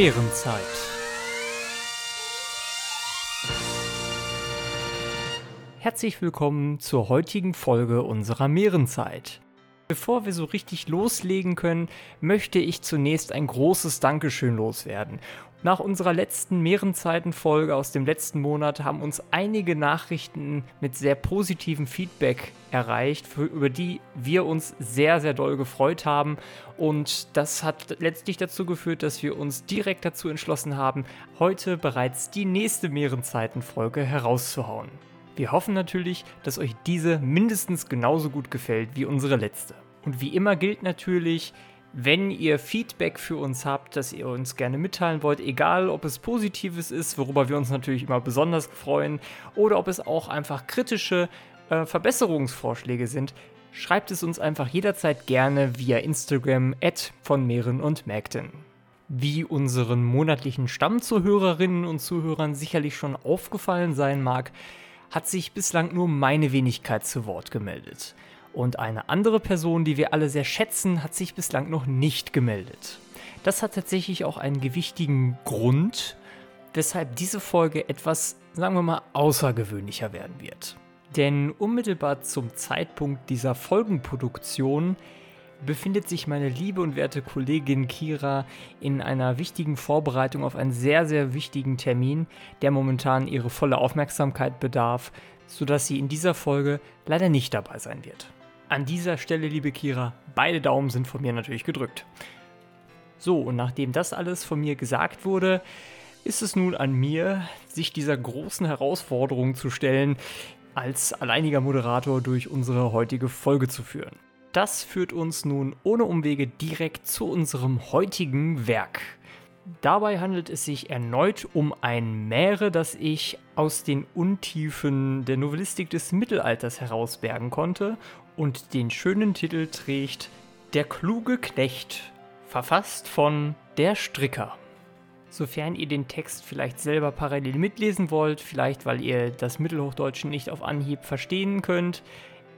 Mährenzeit. Herzlich willkommen zur heutigen Folge unserer Mährenzeit. Bevor wir so richtig loslegen können, möchte ich zunächst ein großes Dankeschön loswerden. Nach unserer letzten Mehrenzeiten-Folge aus dem letzten Monat haben uns einige Nachrichten mit sehr positivem Feedback erreicht, für, über die wir uns sehr, sehr doll gefreut haben. Und das hat letztlich dazu geführt, dass wir uns direkt dazu entschlossen haben, heute bereits die nächste Mehrenzeiten-Folge herauszuhauen. Wir hoffen natürlich, dass euch diese mindestens genauso gut gefällt wie unsere letzte. Und wie immer gilt natürlich, wenn ihr Feedback für uns habt, das ihr uns gerne mitteilen wollt, egal ob es positives ist, worüber wir uns natürlich immer besonders freuen, oder ob es auch einfach kritische äh, Verbesserungsvorschläge sind, schreibt es uns einfach jederzeit gerne via Instagram von Meeren und Mägden. Wie unseren monatlichen Stammzuhörerinnen und Zuhörern sicherlich schon aufgefallen sein mag, hat sich bislang nur meine Wenigkeit zu Wort gemeldet. Und eine andere Person, die wir alle sehr schätzen, hat sich bislang noch nicht gemeldet. Das hat tatsächlich auch einen gewichtigen Grund, weshalb diese Folge etwas, sagen wir mal, außergewöhnlicher werden wird. Denn unmittelbar zum Zeitpunkt dieser Folgenproduktion befindet sich meine liebe und werte Kollegin Kira in einer wichtigen Vorbereitung auf einen sehr, sehr wichtigen Termin, der momentan ihre volle Aufmerksamkeit bedarf, sodass sie in dieser Folge leider nicht dabei sein wird. An dieser Stelle, liebe Kira, beide Daumen sind von mir natürlich gedrückt. So, und nachdem das alles von mir gesagt wurde, ist es nun an mir, sich dieser großen Herausforderung zu stellen, als alleiniger Moderator durch unsere heutige Folge zu führen. Das führt uns nun ohne Umwege direkt zu unserem heutigen Werk. Dabei handelt es sich erneut um ein Mähre, das ich aus den Untiefen der Novellistik des Mittelalters herausbergen konnte und den schönen Titel trägt Der kluge Knecht, verfasst von Der Stricker. Sofern ihr den Text vielleicht selber parallel mitlesen wollt, vielleicht weil ihr das Mittelhochdeutsche nicht auf Anhieb verstehen könnt,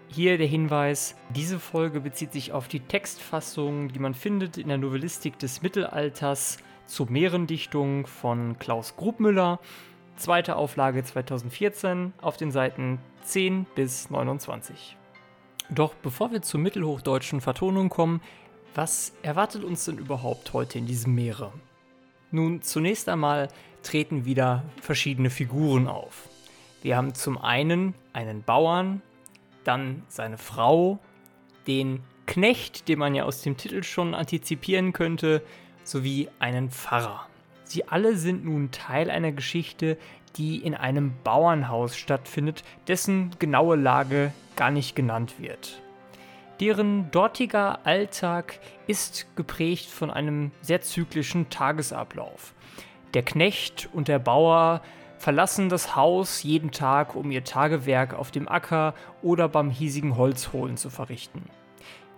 hier der Hinweis, diese Folge bezieht sich auf die Textfassung, die man findet in der Novellistik des Mittelalters zur Meerendichtung von Klaus Grubmüller, zweite Auflage 2014 auf den Seiten 10 bis 29. Doch bevor wir zur mittelhochdeutschen Vertonung kommen, was erwartet uns denn überhaupt heute in diesem Meere? Nun, zunächst einmal treten wieder verschiedene Figuren auf. Wir haben zum einen einen Bauern, dann seine Frau, den Knecht, den man ja aus dem Titel schon antizipieren könnte, sowie einen Pfarrer. Sie alle sind nun Teil einer Geschichte, die in einem Bauernhaus stattfindet, dessen genaue Lage gar nicht genannt wird. Deren dortiger Alltag ist geprägt von einem sehr zyklischen Tagesablauf. Der Knecht und der Bauer verlassen das Haus jeden Tag, um ihr Tagewerk auf dem Acker oder beim hiesigen Holzholen zu verrichten.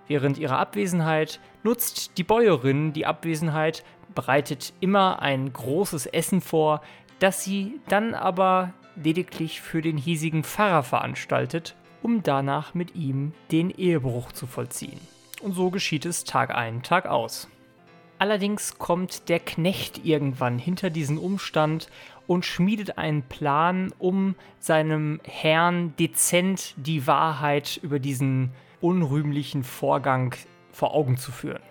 Während ihrer Abwesenheit nutzt die Bäuerin die Abwesenheit, bereitet immer ein großes Essen vor, das sie dann aber lediglich für den hiesigen Pfarrer veranstaltet, um danach mit ihm den Ehebruch zu vollziehen. Und so geschieht es Tag ein, Tag aus. Allerdings kommt der Knecht irgendwann hinter diesen Umstand und schmiedet einen Plan, um seinem Herrn dezent die Wahrheit über diesen unrühmlichen Vorgang vor Augen zu führen.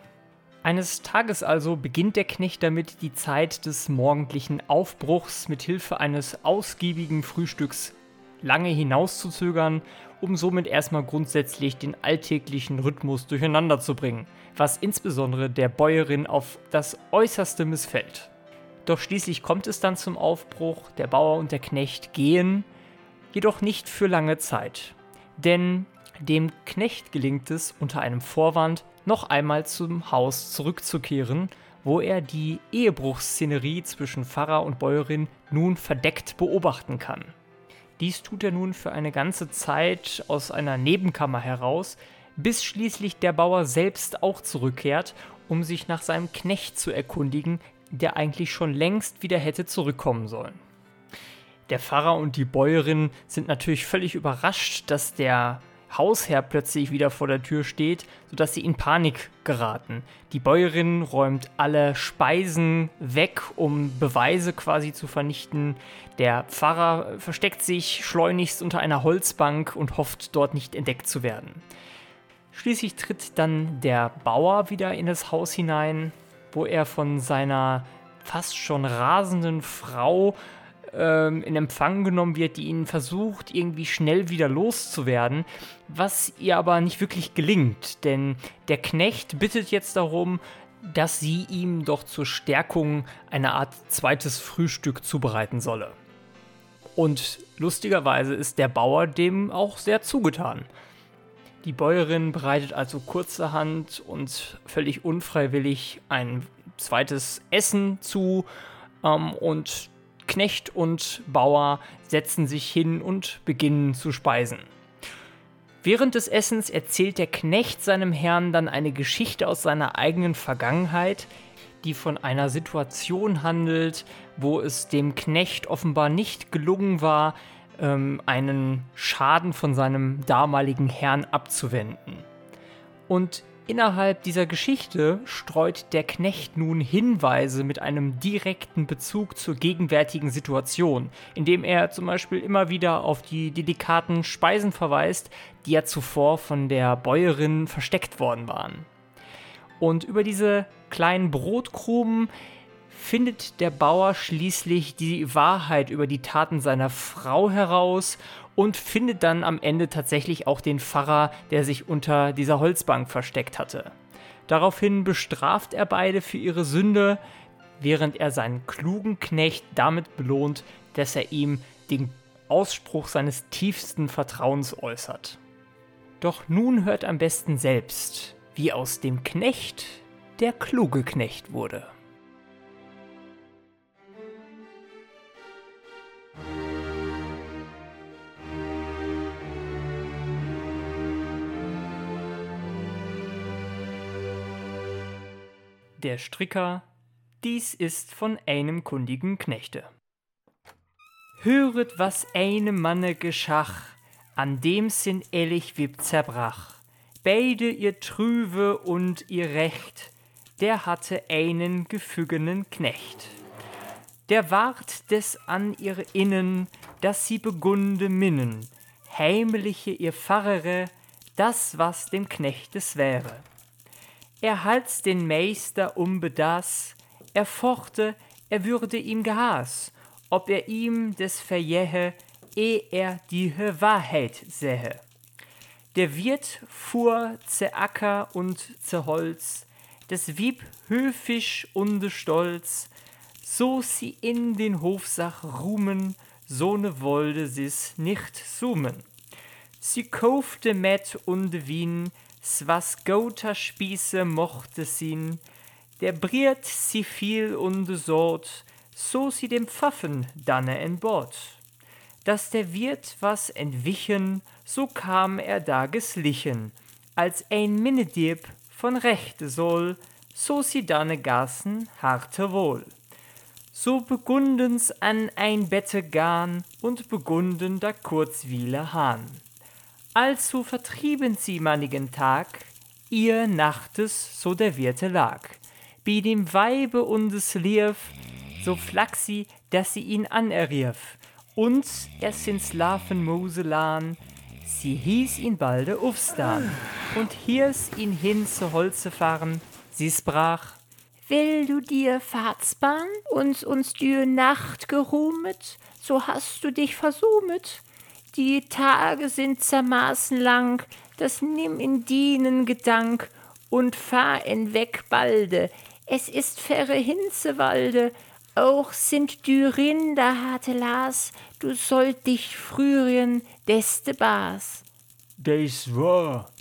Eines Tages also beginnt der Knecht damit, die Zeit des morgendlichen Aufbruchs mit Hilfe eines ausgiebigen Frühstücks lange hinauszuzögern, um somit erstmal grundsätzlich den alltäglichen Rhythmus durcheinander zu bringen, was insbesondere der Bäuerin auf das äußerste missfällt. Doch schließlich kommt es dann zum Aufbruch, der Bauer und der Knecht gehen, jedoch nicht für lange Zeit. Denn dem Knecht gelingt es unter einem Vorwand noch einmal zum Haus zurückzukehren, wo er die Ehebruchsszenerie zwischen Pfarrer und Bäuerin nun verdeckt beobachten kann. Dies tut er nun für eine ganze Zeit aus einer Nebenkammer heraus, bis schließlich der Bauer selbst auch zurückkehrt, um sich nach seinem Knecht zu erkundigen, der eigentlich schon längst wieder hätte zurückkommen sollen. Der Pfarrer und die Bäuerin sind natürlich völlig überrascht, dass der Hausherr plötzlich wieder vor der Tür steht, sodass sie in Panik geraten. Die Bäuerin räumt alle Speisen weg, um Beweise quasi zu vernichten. Der Pfarrer versteckt sich schleunigst unter einer Holzbank und hofft, dort nicht entdeckt zu werden. Schließlich tritt dann der Bauer wieder in das Haus hinein, wo er von seiner fast schon rasenden Frau ähm, in Empfang genommen wird, die ihn versucht, irgendwie schnell wieder loszuwerden, was ihr aber nicht wirklich gelingt, denn der Knecht bittet jetzt darum, dass sie ihm doch zur Stärkung eine Art zweites Frühstück zubereiten solle. Und lustigerweise ist der Bauer dem auch sehr zugetan. Die Bäuerin bereitet also kurzerhand und völlig unfreiwillig ein zweites Essen zu ähm, und Knecht und Bauer setzen sich hin und beginnen zu speisen. Während des Essens erzählt der Knecht seinem Herrn dann eine Geschichte aus seiner eigenen Vergangenheit, die von einer Situation handelt, wo es dem Knecht offenbar nicht gelungen war, ähm, einen Schaden von seinem damaligen Herrn abzuwenden. Und Innerhalb dieser Geschichte streut der Knecht nun Hinweise mit einem direkten Bezug zur gegenwärtigen Situation, indem er zum Beispiel immer wieder auf die delikaten Speisen verweist, die ja zuvor von der Bäuerin versteckt worden waren. Und über diese kleinen Brotkrumen findet der Bauer schließlich die Wahrheit über die Taten seiner Frau heraus und findet dann am Ende tatsächlich auch den Pfarrer, der sich unter dieser Holzbank versteckt hatte. Daraufhin bestraft er beide für ihre Sünde, während er seinen klugen Knecht damit belohnt, dass er ihm den Ausspruch seines tiefsten Vertrauens äußert. Doch nun hört am besten selbst, wie aus dem Knecht der kluge Knecht wurde. Der Stricker, dies ist von einem kundigen Knechte. Höret, was einem Manne geschach, an dem sin ehrlich wib zerbrach. Beide ihr Trüve und ihr Recht, der hatte einen gefügenen Knecht. Der ward des an ihre Innen, dass sie begunde minnen, heimliche ihr Pfarrere, das was dem Knechtes wäre er halts den Meister unbedaß, er fochte, er würde ihm gehaß, ob er ihm des verjähe, eh er die Wahrheit sähe. Der Wirt fuhr ze Acker und ze Holz, des Wieb höfisch und stolz, so sie in den Hofsach ruhmen, so ne wollte sie's nicht summen. Sie kaufte Met und Wien, was gouter Spieße mochte sin, der briert sie viel und sort, so sie dem Pfaffen danne en Bord. Dass der Wirt was entwichen, so kam er da geslichen, als ein Minnedieb von Rechte soll, so sie danne gassen harte wohl. So begundens an ein Bette garn und begunden da Kurzwiele hahn. Also vertrieben sie mannigen Tag, ihr Nachtes so der Wirte lag. Bi dem Weibe und es lief, so flack sie, dass sie ihn anerrief. Und es ins Lafen Moselan, sie hieß ihn balde Ufstan. Und hier's ihn hin zu Holze fahren, sie sprach, Will du dir Fahrtsbahn und uns die Nacht geruhmet, so hast du dich versumet die Tage sind zermaßen lang, das nimm in dienen Gedank und fahr en weg balde. Es ist ferre Hinzewalde, auch sind die Rinder harte Las, du sollt dich frühren, deste Bas. Des war,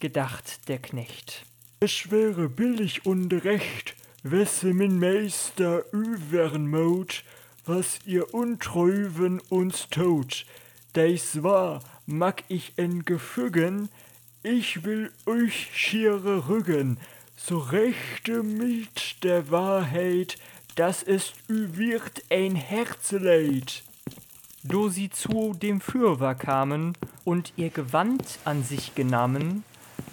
gedacht der Knecht. Es wäre billig und recht, wesse min Meister üwern mot, was ihr Untreuwen uns tot, Deis war, mag ich en gefügen, ich will euch schiere rügen, so rechte mit der Wahrheit, das ist wird ein Herzeleid. Do sie zu dem Fürwer kamen und ihr Gewand an sich genahmen,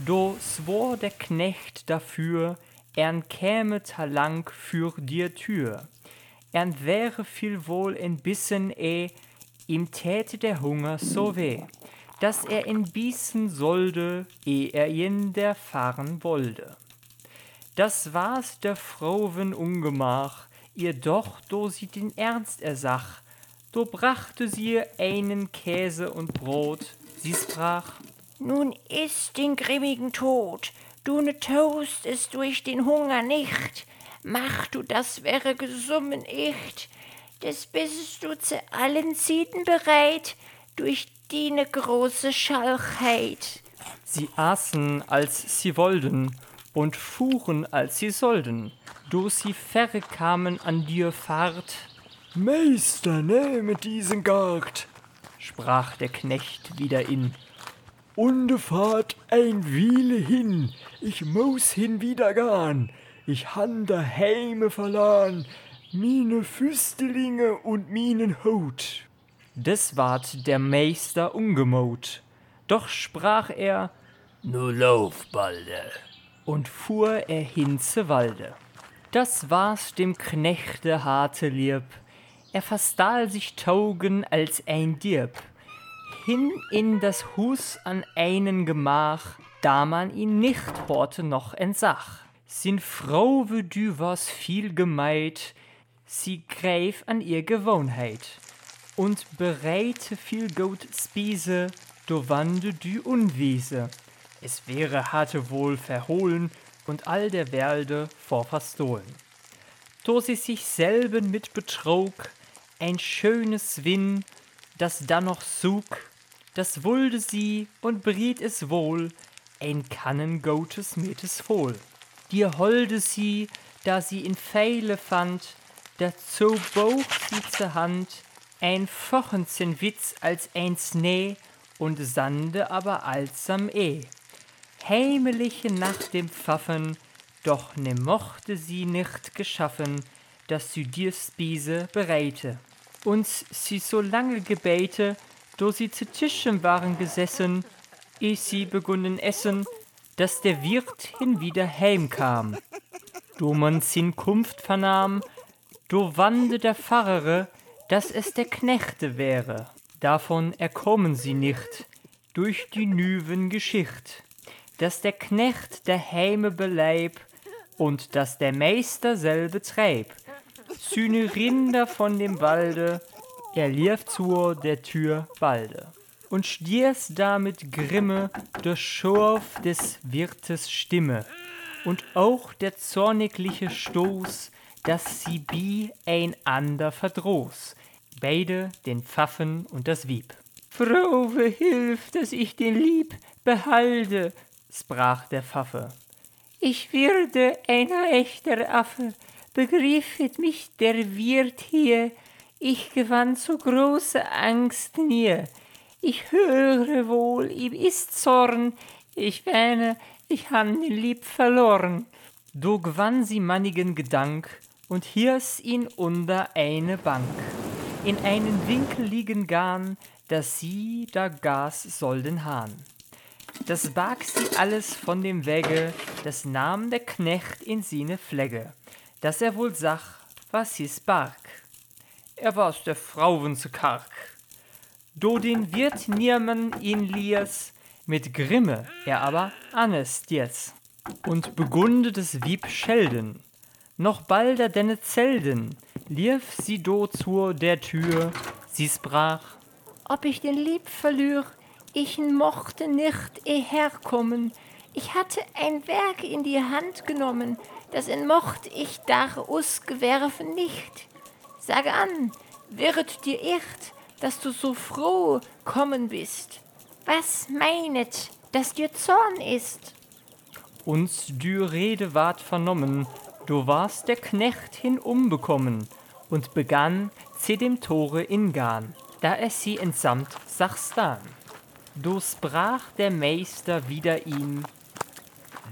do swor der Knecht dafür, ern käme talang für dir Tür. Ern wäre viel wohl entbissen eh, ihm täte der Hunger so weh, dass er in bießen sollte, eh er in der fahren wollte. Das war's der Frowen Ungemach, ihr doch, do sie den Ernst ersach, do brachte sie einen Käse und Brot, sie sprach, Nun iss den grimmigen Tod, du ne Toast es durch den Hunger nicht, mach du das wäre gesummen echt, des bist du zu allen Zieten bereit, durch die ne große Schalchheit. Sie aßen, als sie wollten, und fuhren, als sie sollten, do sie ferre kamen an dir Fahrt, Meister, nehme diesen Gart. sprach der Knecht wieder in. Und fahrt ein Wiele hin, ich muss hinwieder gahn. Ich han daheime verloren, mine Füstelinge und minen Hut. Des ward der Meister ungemot, doch sprach er, Nu lauf, Balde. und fuhr er hin zu Walde. Das war's dem Knechte harte lieb, er verstahl sich Taugen als ein Dirb. Hin in das Hus an einen Gemach, da man ihn nicht horte noch entsach. Sin Frau wie du was viel gemeid, sie gräf an ihr Gewohnheit und bereite viel Goat Spiese, do wande du Unwiese. Es wäre hatte wohl verhohlen und all der Werde vor verstohlen. Do sie sich selben mit betrog, ein schönes Winn, das dann noch sug, das wulde sie und briet es wohl, ein Kannen Goates mit es voll. Dir holde sie, da sie in Pfeile fand, dazu bog sie zur Hand, ein Fochenzen Witz als ein Snee und Sande aber alsam eh. Heimeliche nach dem Pfaffen, doch ne mochte sie nicht geschaffen, dass sie dir Spiese bereite. Und sie so lange gebäte, do sie zu Tischen waren gesessen, eh sie begunnen essen, dass der Wirt hinwieder heimkam. Do man sin Kunft vernahm, do wande der Pfarrere, dass es der Knechte wäre. Davon erkommen sie nicht, durch die nüven Geschicht, dass der Knecht der Heime beleib und dass der Meister selbe treib. Sühne Rinder von dem Walde, er lief zur der Tür balde. Und stiers da mit Grimme durch Schorf des Wirtes Stimme, und auch der zornigliche Stoß, dass sie bi einander verdroß, beide den Pfaffen und das Wieb. Frove hilf, dass ich den Lieb behalte, sprach der Pfaffe. Ich würde ein echter Affe, begriffet mich der Wirt hier, ich gewann so große Angst nie. Ich höre wohl, ihm ist Zorn, ich wähne, ich han den Lieb verloren. Do gewann sie mannigen Gedank und hiers ihn unter eine Bank. In einen Winkel liegen garn, dass sie da gas sollen hahn. Das barg sie alles von dem Wege, das nahm der Knecht in sine Flegge, dass er wohl sach, was hieß barg. Er war's der Frauen zu karg. Do den Wirt nirmen ihn liers, mit Grimme er aber Annes dies. Und begunde des Wieb schelden, noch balder denne Zelden, lief sie do zur der Tür, sie sprach, Ob ich den Lieb verlür, ich mochte nicht eh herkommen. Ich hatte ein Werk in die Hand genommen, das in mocht ich dar us gewerfen nicht. Sage an, wird dir echt, dass du so froh kommen bist? Was meinet, dass dir Zorn ist? uns dü Rede ward vernommen, du warst der Knecht hinumbekommen und begann zu dem Tore ingarn, da er sie entsamt Sachstan. Do sprach der Meister wider ihn,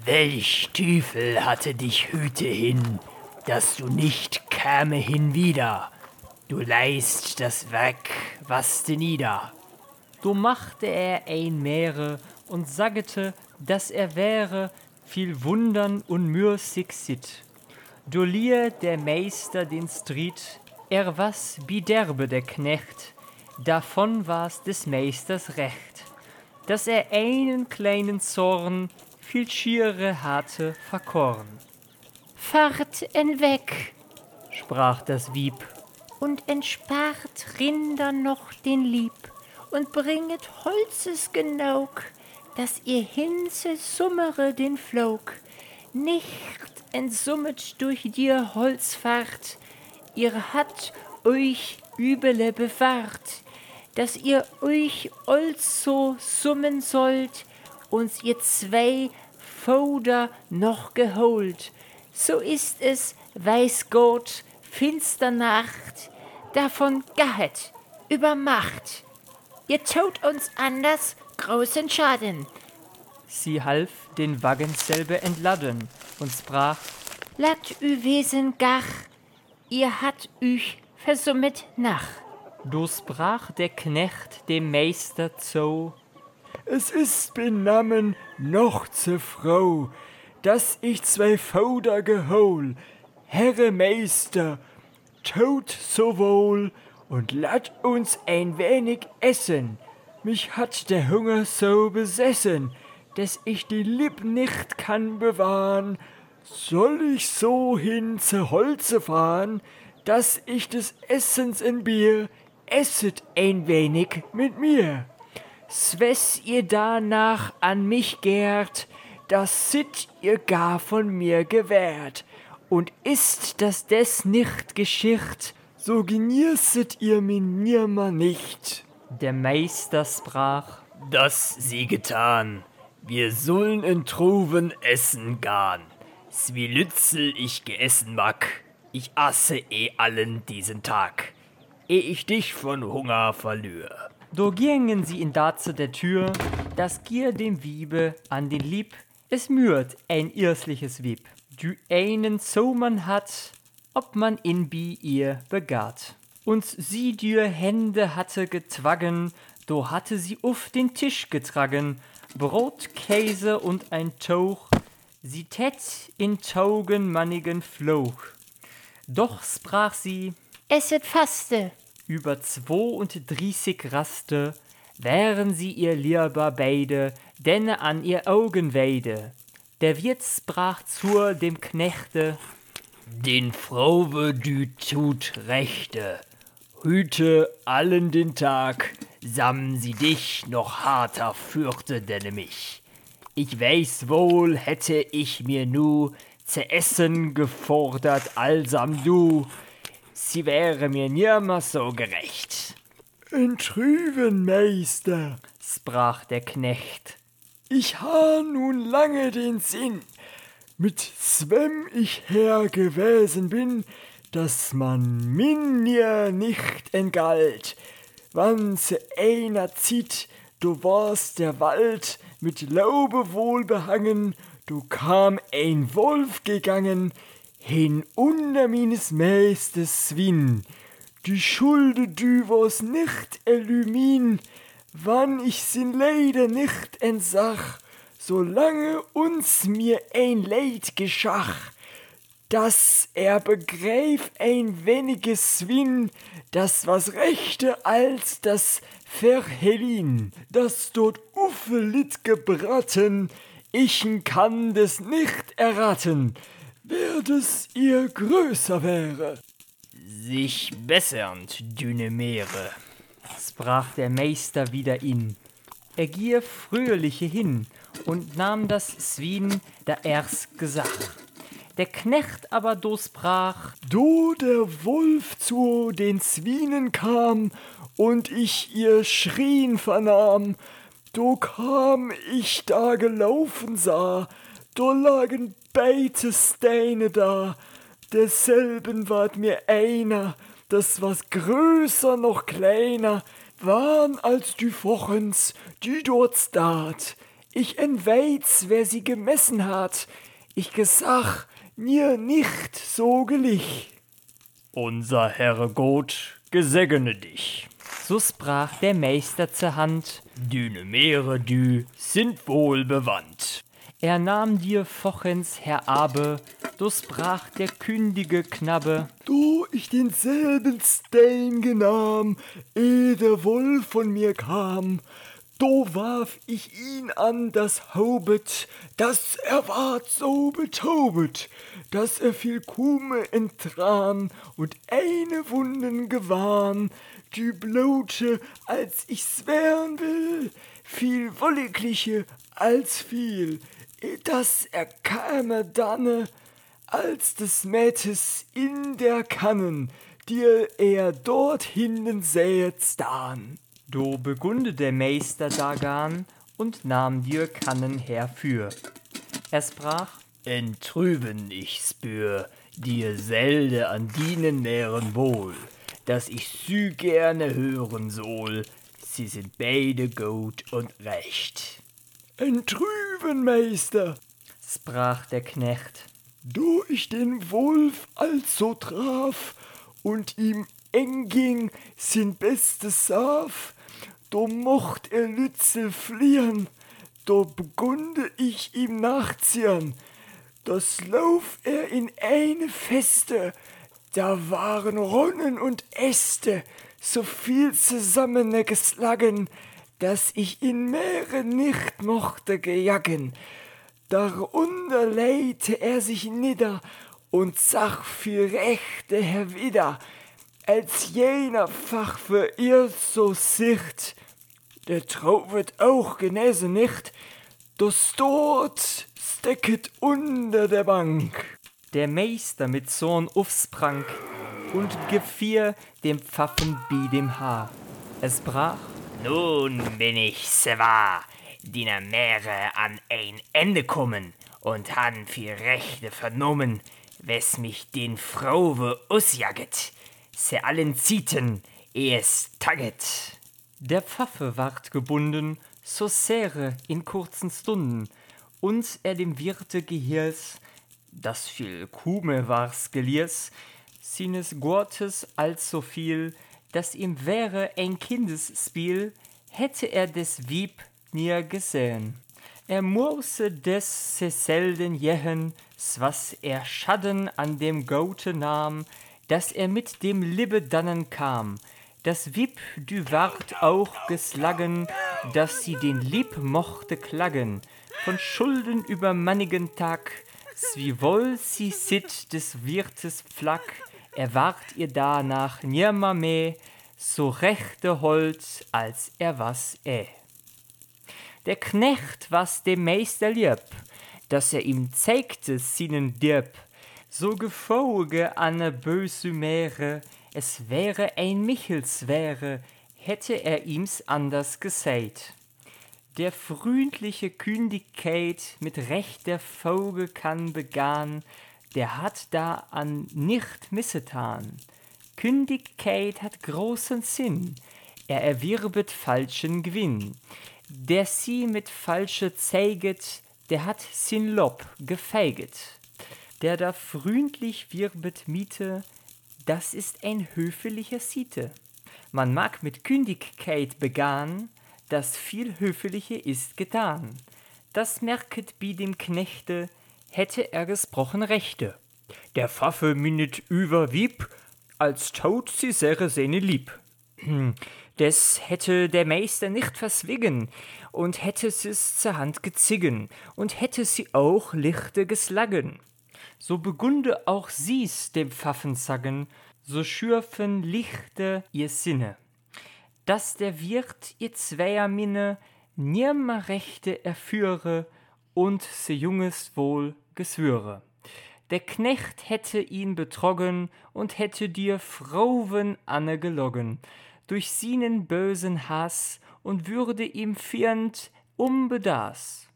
Welch Teufel hatte dich hüte hin, dass du nicht käme hinwieder? Du leist das weg, was de nieder. Do machte er ein Meere und sagete, dass er wäre viel wundern und mürsig sit. Do lier der Meister den Striet, er was biderbe der Knecht, davon war's des Meisters recht, dass er einen kleinen Zorn viel schiere hatte verkorn. Fahrt en weg sprach das Wieb, und entspart Rinder noch den Lieb. Und bringet Holzes genaug, dass ihr Hinze summere den Flog. Nicht entsummet durch dir Holzfahrt, ihr hat euch Übele bewahrt, dass ihr euch also summen sollt, uns ihr zwei Foder noch geholt. So ist es, weiß Gott, finster Nacht, davon gahet, übermacht. Ihr tut uns anders großen Schaden. Sie half den Wagen selber entladen und sprach, Lat ü Wesen gach, ihr hat üch versummet nach. Do sprach der Knecht dem Meister zo, Es ist benammen noch zur Frau, dass ich zwei Foder gehol, Herre Meister, tut so wohl und lat uns ein wenig essen. Mich hat der Hunger so besessen, dass ich die Lipp nicht kann bewahren. Soll ich so hin zu Holze fahren, dass ich des Essens in Bier, esset ein wenig mit mir. Swess ihr danach an mich gärt, das sit ihr gar von mir gewährt. Und ist das des nicht geschicht, so genießet ihr min nimmer nicht. der Meister sprach, Das sie getan. Wir sollen in Truven essen gahn. Wie Lützel ich geessen mag, ich asse eh allen diesen Tag, eh ich dich von Hunger verlür. Do gingen sie in dazu der Tür, das gier dem Wiebe an den Lieb, es mührt ein irsliches Wieb. Du einen so man hat, ob man in bi ihr begat. Und sie dür Hände hatte getwaggen, do hatte sie auf den Tisch getragen, Brot, Käse und ein Tauch, sie tät in taugenmannigen Floch. Doch sprach sie, Esset faste, über zwo und dreißig Raste wären sie ihr lieber beide, denn an ihr Augen weide. Der Wirt sprach zur dem Knechte, Den Frauwe du tut Rechte, hüte allen den Tag, sam sie dich noch harter fürchte denn mich. Ich weiß wohl, hätte ich mir nu zu essen gefordert, allsam du, sie wäre mir nimmer so gerecht. Entrüven, Meister, sprach der Knecht. ich ha nun lange den Sinn, mit zwem ich her gewesen bin, dass man mir nicht entgalt. Wann einer zieht, du warst der Wald mit Laube wohl behangen, du kam ein Wolf gegangen, hin unter meines Meisters Win. Die Schulde du was nicht illümin, wann ich sin leider nicht entsach, solange uns mir ein Leid geschach, dass er begreif ein weniges Win, das was rechte als das Verhelin, das dort Uffe lit gebraten, ichen kann des nicht erraten, wer des ihr größer wäre. Sich bessernd, dünne Meere. sprach der Meister wieder in. Er gier fröhliche hin und nahm das Swin, da er's gesach. Der Knecht aber do Do der Wolf zu den Zwinen kam und ich ihr Schrien vernahm, do kam ich da gelaufen sah, do lagen beide Steine da, derselben ward mir einer, das was größer noch kleiner, waren als die Wochens, die dort stat. Ich entweiz, wer sie gemessen hat, ich gesach, mir nicht so gelich. Unser Herr Gott gesegne dich. So sprach der Meister zur Hand, Düne Meere, dü, sind wohl bewandt. er nahm dir Fochens Herr Abe, so sprach der kündige Knabbe, Do ich denselben Stein genahm, ehe der Wolf von mir kam, do warf ich ihn an das Haubet, dass er ward so betaubet, dass er viel Kume entrahm und eine Wunden gewahren, die blote, als ich's wehren will, viel wolligliche als viel, dass er käme danne, als des Mätes in der Kannen, dir er dort hinnen sähet stan. Do begunde der Meister dagan und nahm dir Kannen herfür. Er sprach, Entrüben ich spür, dir selde an dienen nähren wohl, dass ich sü gerne hören soll, sie sind beide gut und recht. Entrüben, Meister, sprach der Knecht, do ich den Wolf also traf und ihm eng ging sin bestes Saf, do mocht er Lützel fliehen, do begunde ich ihm nachziehen, das lauf er in eine Feste, da waren Ronnen und Äste, so viel zusammene geslagen, dass ich in Meere nicht mochte gejagen. Darunter leite er sich nieder und sag viel Rechte herwider, als jener Fach für ihr so sicht. Der Trau wird auch genese nicht, das dort stecket unter der Bank. der Meister mit Zorn aufsprang und gefier dem Pfaffen bi dem Haar. Es brach, Nun bin ich zwar, diener Meere an ein Ende kommen und han viel Rechte vernommen, wes mich den Frauwe usjaget, se allen zieten, es taget. der Pfaffe ward gebunden, so säre in kurzen Stunden, und er dem Wirte gehiers, das viel Kume wars geliers, sines Gortes allso viel, dass ihm wäre ein Kindesspiel, hätte er des Wieb nie gesehen. Er muße des se selden s was er Schaden an dem Gote nahm, dass er mit dem Libbe dannen kam. Das Wieb du ward auch geslagen, dass sie den Lieb mochte klagen, von Schulden über mannigen Tag, Zwiewohl sie sit des Wirtes Pflack, er ward ihr danach nimmer mehr, so rechte Holz, als er was eh. Der Knecht was dem Meister lieb, dass er ihm zeigte seinen Dirb, so gefolge Anne böse Meere, es wäre ein Michels wäre, hätte er ihm's anders gesät. Der fründliche Kündigkeit mit rechter Vogel kann begann, der hat da an nicht missetan. Kündigkeit hat großen Sinn, er erwirbet falschen Gewinn. Der sie mit falsche zeiget, der hat sin Lob gefeiget. Der da fründlich wirbet Miete, das ist ein höflicher Siete. Man mag mit Kündigkeit begann, das viel Höfliche ist getan. Das merket bi dem Knechte, hätte er gesprochen Rechte. Der Pfaffe minnet überwieb, als tot sie säre seine lieb. Hm, Des hätte der Meister nicht verswigen und hätte sie's zur Hand gezigen und hätte sie auch lichte geslagen. So begunde auch sie's dem Pfaffen sagen, so schürfen lichte ihr Sinne dass der Wirt ihr zweier Minne nimmer Rechte erführe und se Junges wohl geswüre. Der Knecht hätte ihn betrogen und hätte dir Frauwen Anne geloggen, durch seinen bösen Hass und würde ihm firnt unbedaß.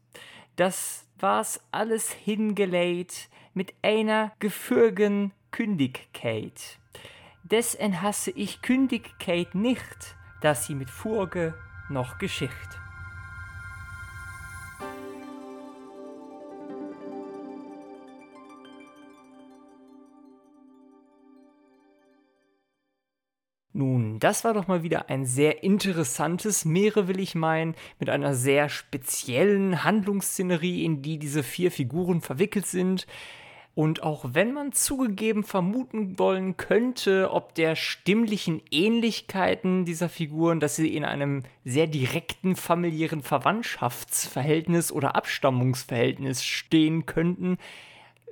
Das war's alles hingelegt mit einer gefürgen Kündigkeit. Des hasse ich Kündigkeit nicht, dass sie mit Furge noch Geschicht. Nun Das war doch mal wieder ein sehr interessantes Meere, will ich meinen, mit einer sehr speziellen Handlungsszenerie, in die diese vier Figuren verwickelt sind. Und auch wenn man zugegeben vermuten wollen könnte, ob der stimmlichen Ähnlichkeiten dieser Figuren, dass sie in einem sehr direkten familiären Verwandtschaftsverhältnis oder Abstammungsverhältnis stehen könnten,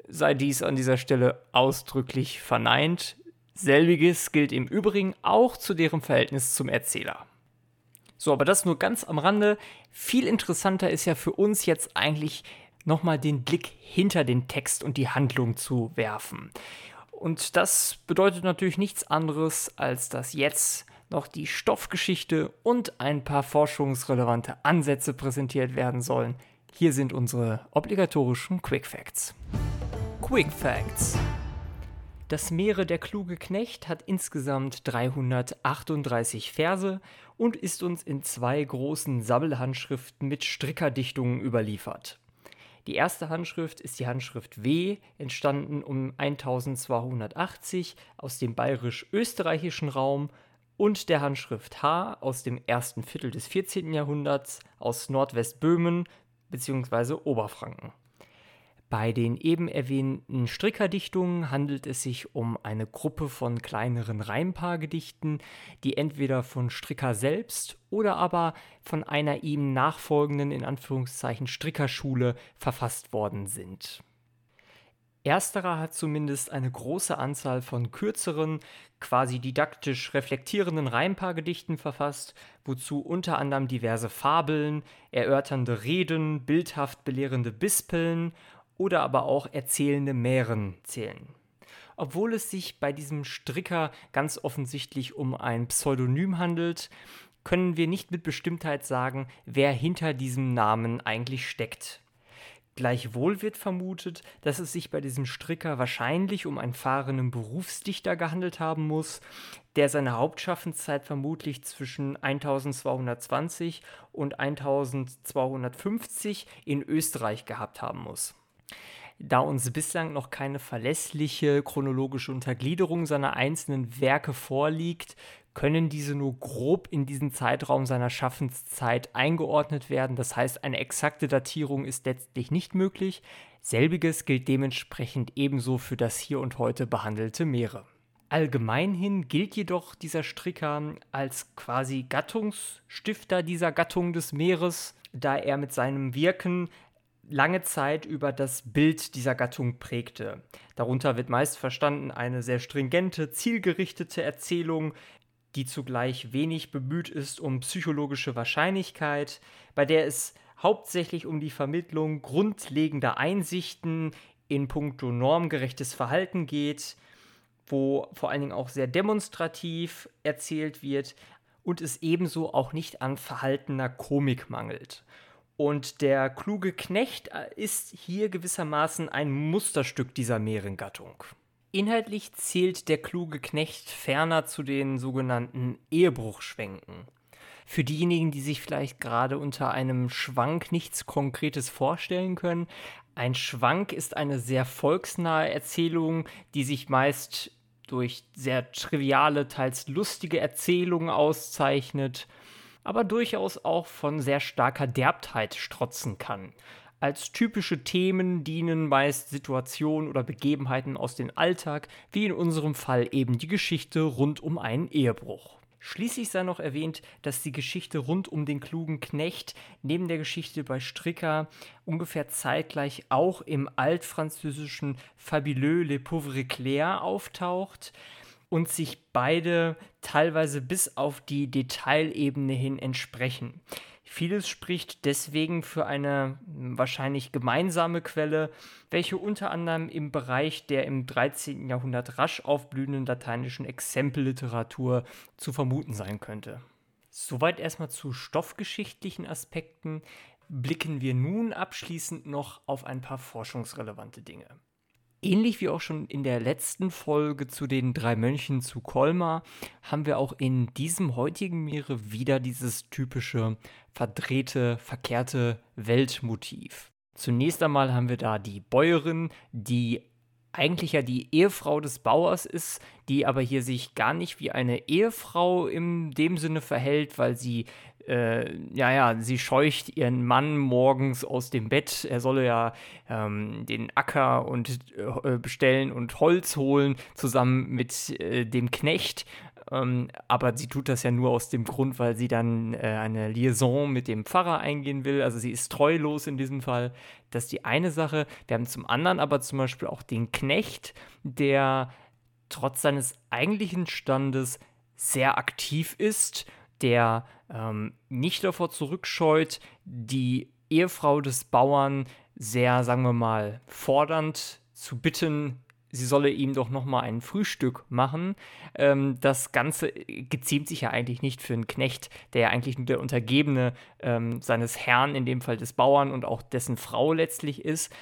sei dies an dieser Stelle ausdrücklich verneint. Selbiges gilt im Übrigen auch zu deren Verhältnis zum Erzähler. So, aber das nur ganz am Rande. Viel interessanter ist ja für uns jetzt eigentlich nochmal den Blick hinter den Text und die Handlung zu werfen. Und das bedeutet natürlich nichts anderes, als dass jetzt noch die Stoffgeschichte und ein paar forschungsrelevante Ansätze präsentiert werden sollen. Hier sind unsere obligatorischen Quick Facts. Quick Facts. Das Meere der kluge Knecht hat insgesamt 338 Verse und ist uns in zwei großen Sammelhandschriften mit Strickerdichtungen überliefert. Die erste Handschrift ist die Handschrift W, entstanden um 1280 aus dem bayerisch-österreichischen Raum und der Handschrift H aus dem ersten Viertel des 14. Jahrhunderts aus Nordwestböhmen bzw. Oberfranken. Bei den eben erwähnten Strickerdichtungen handelt es sich um eine Gruppe von kleineren Reimpaargedichten, die entweder von Stricker selbst oder aber von einer ihm nachfolgenden in Anführungszeichen Strickerschule verfasst worden sind. Ersterer hat zumindest eine große Anzahl von kürzeren, quasi didaktisch reflektierenden Reimpaargedichten verfasst, wozu unter anderem diverse Fabeln, erörternde Reden, bildhaft belehrende Bispeln oder aber auch erzählende Mähren zählen. Obwohl es sich bei diesem Stricker ganz offensichtlich um ein Pseudonym handelt, können wir nicht mit Bestimmtheit sagen, wer hinter diesem Namen eigentlich steckt. Gleichwohl wird vermutet, dass es sich bei diesem Stricker wahrscheinlich um einen fahrenden Berufsdichter gehandelt haben muss, der seine Hauptschaffenszeit vermutlich zwischen 1220 und 1250 in Österreich gehabt haben muss. Da uns bislang noch keine verlässliche chronologische Untergliederung seiner einzelnen Werke vorliegt, können diese nur grob in diesen Zeitraum seiner Schaffenszeit eingeordnet werden. Das heißt, eine exakte Datierung ist letztlich nicht möglich. Selbiges gilt dementsprechend ebenso für das hier und heute behandelte Meere. Allgemeinhin gilt jedoch dieser Stricker als quasi Gattungsstifter dieser Gattung des Meeres, da er mit seinem Wirken lange Zeit über das Bild dieser Gattung prägte. Darunter wird meist verstanden eine sehr stringente, zielgerichtete Erzählung, die zugleich wenig bemüht ist um psychologische Wahrscheinlichkeit, bei der es hauptsächlich um die Vermittlung grundlegender Einsichten in puncto normgerechtes Verhalten geht, wo vor allen Dingen auch sehr demonstrativ erzählt wird und es ebenso auch nicht an verhaltener Komik mangelt. Und der kluge Knecht äh, ist hier gewissermaßen ein Musterstück dieser Meerengattung. Inhaltlich zählt der kluge Knecht ferner zu den sogenannten Ehebruchschwenken. Für diejenigen, die sich vielleicht gerade unter einem Schwank nichts Konkretes vorstellen können, ein Schwank ist eine sehr volksnahe Erzählung, die sich meist durch sehr triviale, teils lustige Erzählungen auszeichnet aber durchaus auch von sehr starker Derbtheit strotzen kann. Als typische Themen dienen meist Situationen oder Begebenheiten aus dem Alltag, wie in unserem Fall eben die Geschichte rund um einen Ehebruch. Schließlich sei noch erwähnt, dass die Geschichte rund um den klugen Knecht neben der Geschichte bei Stricker ungefähr zeitgleich auch im altfranzösischen Fabuleux Le Pauvre Claire auftaucht und sich beide teilweise bis auf die Detailebene hin entsprechen. Vieles spricht deswegen für eine wahrscheinlich gemeinsame Quelle, welche unter anderem im Bereich der im 13. Jahrhundert rasch aufblühenden lateinischen Exempelliteratur zu vermuten sein könnte. Soweit erstmal zu stoffgeschichtlichen Aspekten. Blicken wir nun abschließend noch auf ein paar forschungsrelevante Dinge. Ähnlich wie auch schon in der letzten Folge zu den drei Mönchen zu Colmar, haben wir auch in diesem heutigen Meere wieder dieses typische verdrehte, verkehrte Weltmotiv. Zunächst einmal haben wir da die Bäuerin, die eigentlich ja die Ehefrau des Bauers ist, die aber hier sich gar nicht wie eine Ehefrau in dem Sinne verhält, weil sie äh, ja, ja, sie scheucht ihren Mann morgens aus dem Bett. Er solle ja ähm, den Acker und äh, bestellen und Holz holen, zusammen mit äh, dem Knecht. Ähm, aber sie tut das ja nur aus dem Grund, weil sie dann äh, eine Liaison mit dem Pfarrer eingehen will. Also sie ist treulos in diesem Fall. Das ist die eine Sache. Wir haben zum anderen aber zum Beispiel auch den Knecht, der trotz seines eigentlichen Standes sehr aktiv ist, der ähm, nicht davor zurückscheut, die Ehefrau des Bauern sehr, sagen wir mal, fordernd zu bitten, sie solle ihm doch noch mal ein Frühstück machen. Ähm, das Ganze geziemt sich ja eigentlich nicht für einen Knecht, der ja eigentlich nur der Untergebene ähm, seines Herrn, in dem Fall des Bauern und auch dessen Frau letztlich ist.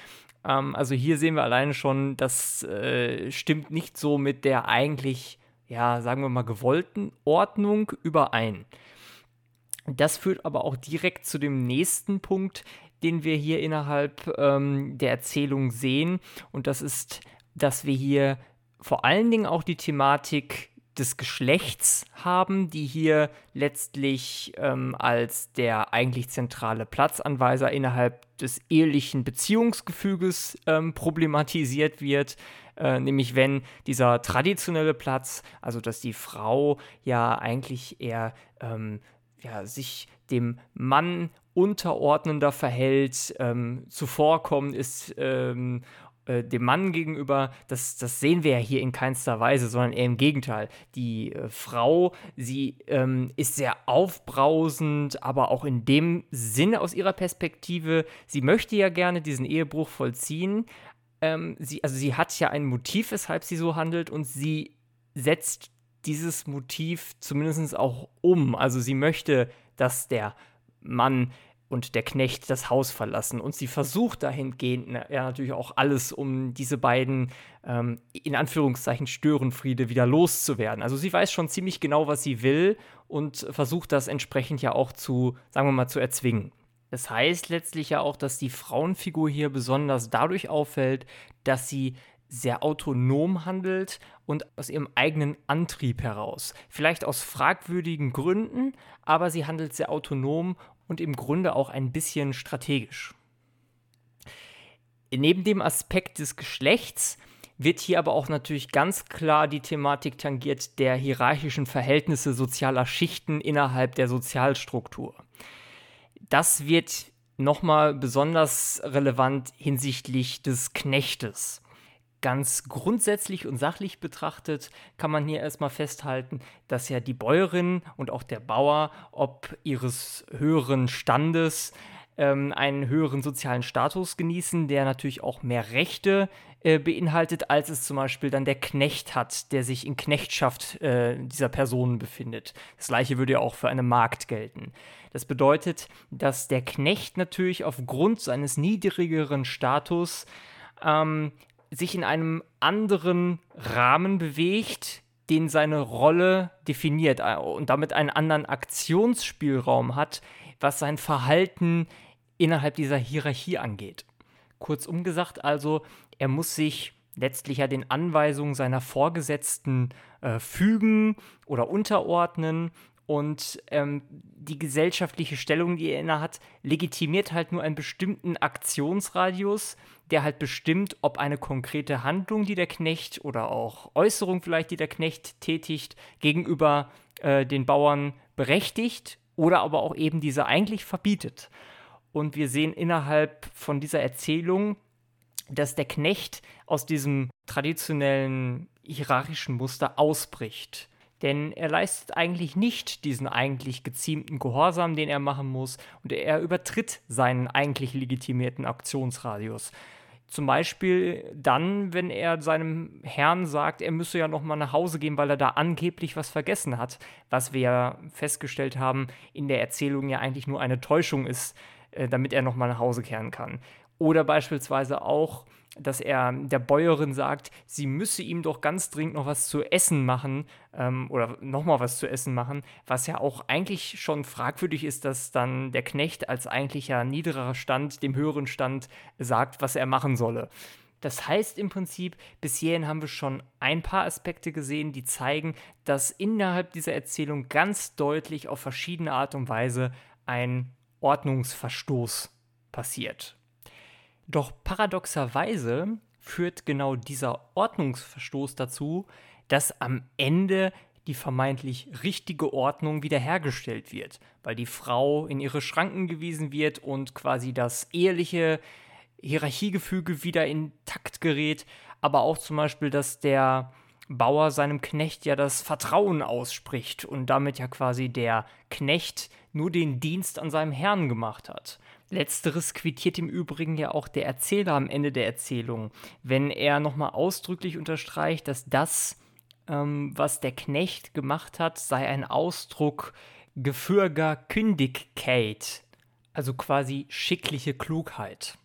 Ähm, also hier sehen wir alleine schon, das äh, stimmt nicht so mit der eigentlich, ja, sagen wir mal, gewollten Ordnung überein. Das führt aber auch direkt zu dem nächsten Punkt, den wir hier innerhalb ähm, der Erzählung sehen. Und das ist dass wir hier vor allen Dingen auch die Thematik des Geschlechts haben, die hier letztlich ähm, als der eigentlich zentrale Platzanweiser innerhalb des ehelichen Beziehungsgefüges ähm, problematisiert wird. Äh, nämlich wenn dieser traditionelle Platz, also dass die Frau ja eigentlich eher ähm, ja, sich dem Mann unterordnender verhält, ähm, zuvorkommen ist ähm, äh, dem Mann gegenüber, das, das sehen wir ja hier in keinster Weise, sondern eher im Gegenteil. Die äh, Frau, sie ähm, ist sehr aufbrausend, aber auch in dem Sinne aus ihrer Perspektive, sie möchte ja gerne diesen Ehebruch vollziehen. Ähm, sie, also sie hat ja ein Motiv, weshalb sie so handelt und sie setzt dieses Motiv zumindest auch um. Also sie möchte, dass der Mann und der Knecht das Haus verlassen. Und sie versucht dahingehend ja natürlich auch alles, um diese beiden ähm, in Anführungszeichen Störenfriede wieder loszuwerden. Also sie weiß schon ziemlich genau, was sie will und versucht das entsprechend ja auch zu, sagen wir mal, zu erzwingen. Das heißt letztlich ja auch, dass die Frauenfigur hier besonders dadurch auffällt, dass sie sehr autonom handelt und aus ihrem eigenen Antrieb heraus. Vielleicht aus fragwürdigen Gründen, aber sie handelt sehr autonom und im Grunde auch ein bisschen strategisch. Neben dem Aspekt des Geschlechts wird hier aber auch natürlich ganz klar die Thematik tangiert der hierarchischen Verhältnisse sozialer Schichten innerhalb der Sozialstruktur. Das wird nochmal besonders relevant hinsichtlich des Knechtes. Ganz grundsätzlich und sachlich betrachtet kann man hier erstmal festhalten, dass ja die Bäuerin und auch der Bauer, ob ihres höheren Standes, ähm, einen höheren sozialen Status genießen, der natürlich auch mehr Rechte äh, beinhaltet, als es zum Beispiel dann der Knecht hat, der sich in Knechtschaft äh, dieser Personen befindet. Das gleiche würde ja auch für eine Magd gelten. Das bedeutet, dass der Knecht natürlich aufgrund seines niedrigeren Status ähm, sich in einem anderen Rahmen bewegt, den seine Rolle definiert äh, und damit einen anderen Aktionsspielraum hat, was sein Verhalten innerhalb dieser Hierarchie angeht. Kurzum gesagt also, er muss sich letztlich ja den Anweisungen seiner Vorgesetzten äh, fügen oder unterordnen und ähm, die gesellschaftliche Stellung, die er inne hat, legitimiert halt nur einen bestimmten Aktionsradius, der halt bestimmt, ob eine konkrete Handlung, die der Knecht oder auch Äußerung vielleicht, die der Knecht tätigt, gegenüber äh, den Bauern berechtigt oder aber auch eben diese eigentlich verbietet. Und wir sehen innerhalb von dieser Erzählung, dass der Knecht aus diesem traditionellen hierarchischen Muster ausbricht denn er leistet eigentlich nicht diesen eigentlich geziemten Gehorsam, den er machen muss, und er übertritt seinen eigentlich legitimierten Aktionsradius. Zum Beispiel dann, wenn er seinem Herrn sagt, er müsse ja noch mal nach Hause gehen, weil er da angeblich was vergessen hat, was wir ja festgestellt haben in der Erzählung ja eigentlich nur eine Täuschung ist, äh, damit er noch mal nach Hause kehren kann. Oder beispielsweise auch, dass er der Bäuerin sagt, sie müsse ihm doch ganz dringend noch was zu essen machen ähm, oder nochmal was zu essen machen, was ja auch eigentlich schon fragwürdig ist, dass dann der Knecht als eigentlicher niederer Stand dem höheren Stand sagt, was er machen solle. Das heißt im Prinzip, bis hierhin haben wir schon ein paar Aspekte gesehen, die zeigen, dass innerhalb dieser Erzählung ganz deutlich auf verschiedene Art und Weise ein Ordnungsverstoß passiert. Doch paradoxerweise führt genau dieser Ordnungsverstoß dazu, dass am Ende die vermeintlich richtige Ordnung wiederhergestellt wird, weil die Frau in ihre Schranken gewiesen wird und quasi das eheliche Hierarchiegefüge wieder intakt gerät, aber auch zum Beispiel, dass der Bauer seinem Knecht ja das Vertrauen ausspricht und damit ja quasi der Knecht nur den Dienst an seinem Herrn gemacht hat. Letzteres quittiert im Übrigen ja auch der Erzähler am Ende der Erzählung, wenn er nochmal ausdrücklich unterstreicht, dass das, ähm, was der Knecht gemacht hat, sei ein Ausdruck gefürger Kündigkeit, also quasi schickliche Klugheit.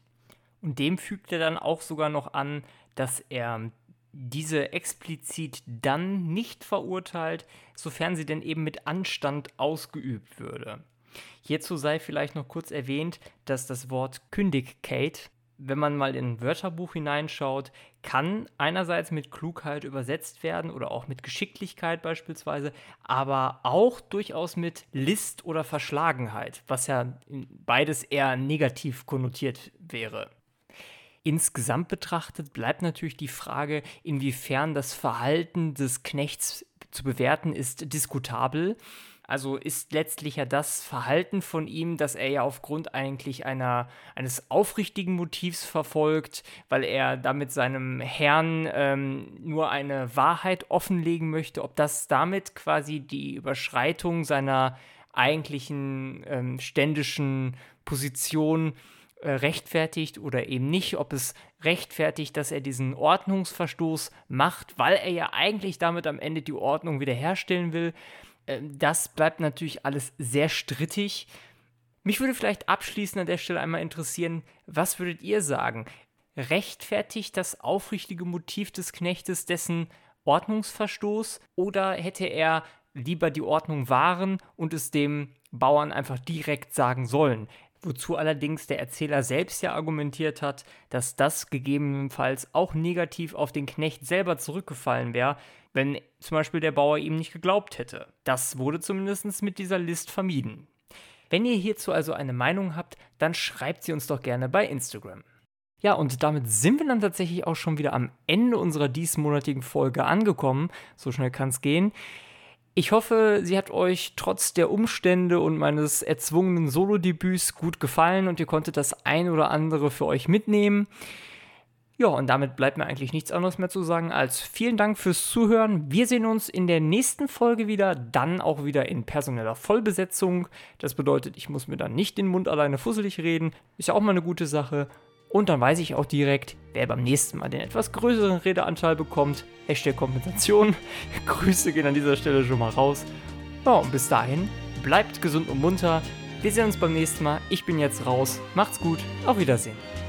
Und dem fügt er dann auch sogar noch an, dass er diese explizit dann nicht verurteilt, sofern sie denn eben mit Anstand ausgeübt würde. Hierzu sei vielleicht noch kurz erwähnt, dass das Wort Kündigkeit, wenn man mal in ein Wörterbuch hineinschaut, kann einerseits mit Klugheit übersetzt werden oder auch mit Geschicklichkeit beispielsweise, aber auch durchaus mit List oder Verschlagenheit, was ja beides eher negativ konnotiert wäre. Insgesamt betrachtet bleibt natürlich die Frage, inwiefern das Verhalten des Knechts zu bewerten ist, diskutabel. Also ist letztlich ja das Verhalten von ihm, dass er ja aufgrund eigentlich einer, eines aufrichtigen Motivs verfolgt, weil er damit seinem Herrn ähm, nur eine Wahrheit offenlegen möchte, ob das damit quasi die Überschreitung seiner eigentlichen ähm, ständischen Position äh, rechtfertigt oder eben nicht, ob es rechtfertigt, dass er diesen Ordnungsverstoß macht, weil er ja eigentlich damit am Ende die Ordnung wiederherstellen will. Ähm, das bleibt natürlich alles sehr strittig. Mich würde vielleicht abschließend an der Stelle einmal interessieren, was würdet ihr sagen? Rechtfertigt das aufrichtige Motiv des Knechtes dessen Ordnungsverstoß oder hätte er lieber die Ordnung wahren und es dem Bauern einfach direkt sagen sollen? wozu allerdings der Erzähler selbst ja argumentiert hat, dass das gegebenenfalls auch negativ auf den Knecht selber zurückgefallen wäre, wenn zum Beispiel der Bauer ihm nicht geglaubt hätte. Das wurde zumindest mit dieser List vermieden. Wenn ihr hierzu also eine Meinung habt, dann schreibt sie uns doch gerne bei Instagram. Ja, und damit sind wir dann tatsächlich auch schon wieder am Ende unserer diesmonatigen Folge angekommen. So schnell kann es gehen. Ich hoffe, sie hat euch trotz der Umstände und meines erzwungenen Solo-Debüts gut gefallen und ihr konntet das ein oder andere für euch mitnehmen. Ja, und damit bleibt mir eigentlich nichts anderes mehr zu sagen als vielen Dank fürs Zuhören. Wir sehen uns in der nächsten Folge wieder, dann auch wieder in personeller Vollbesetzung. Das bedeutet, ich muss mir dann nicht den Mund alleine fusselig reden. Ist ja auch mal eine gute Sache. Und dann weiß ich auch direkt, wer beim nächsten Mal den etwas größeren Redeanteil bekommt. Hashtag Kompensation. Grüße gehen an dieser Stelle schon mal raus. Ja, und bis dahin, bleibt gesund und munter. Wir sehen uns beim nächsten Mal. Ich bin jetzt raus. Macht's gut. Auf Wiedersehen.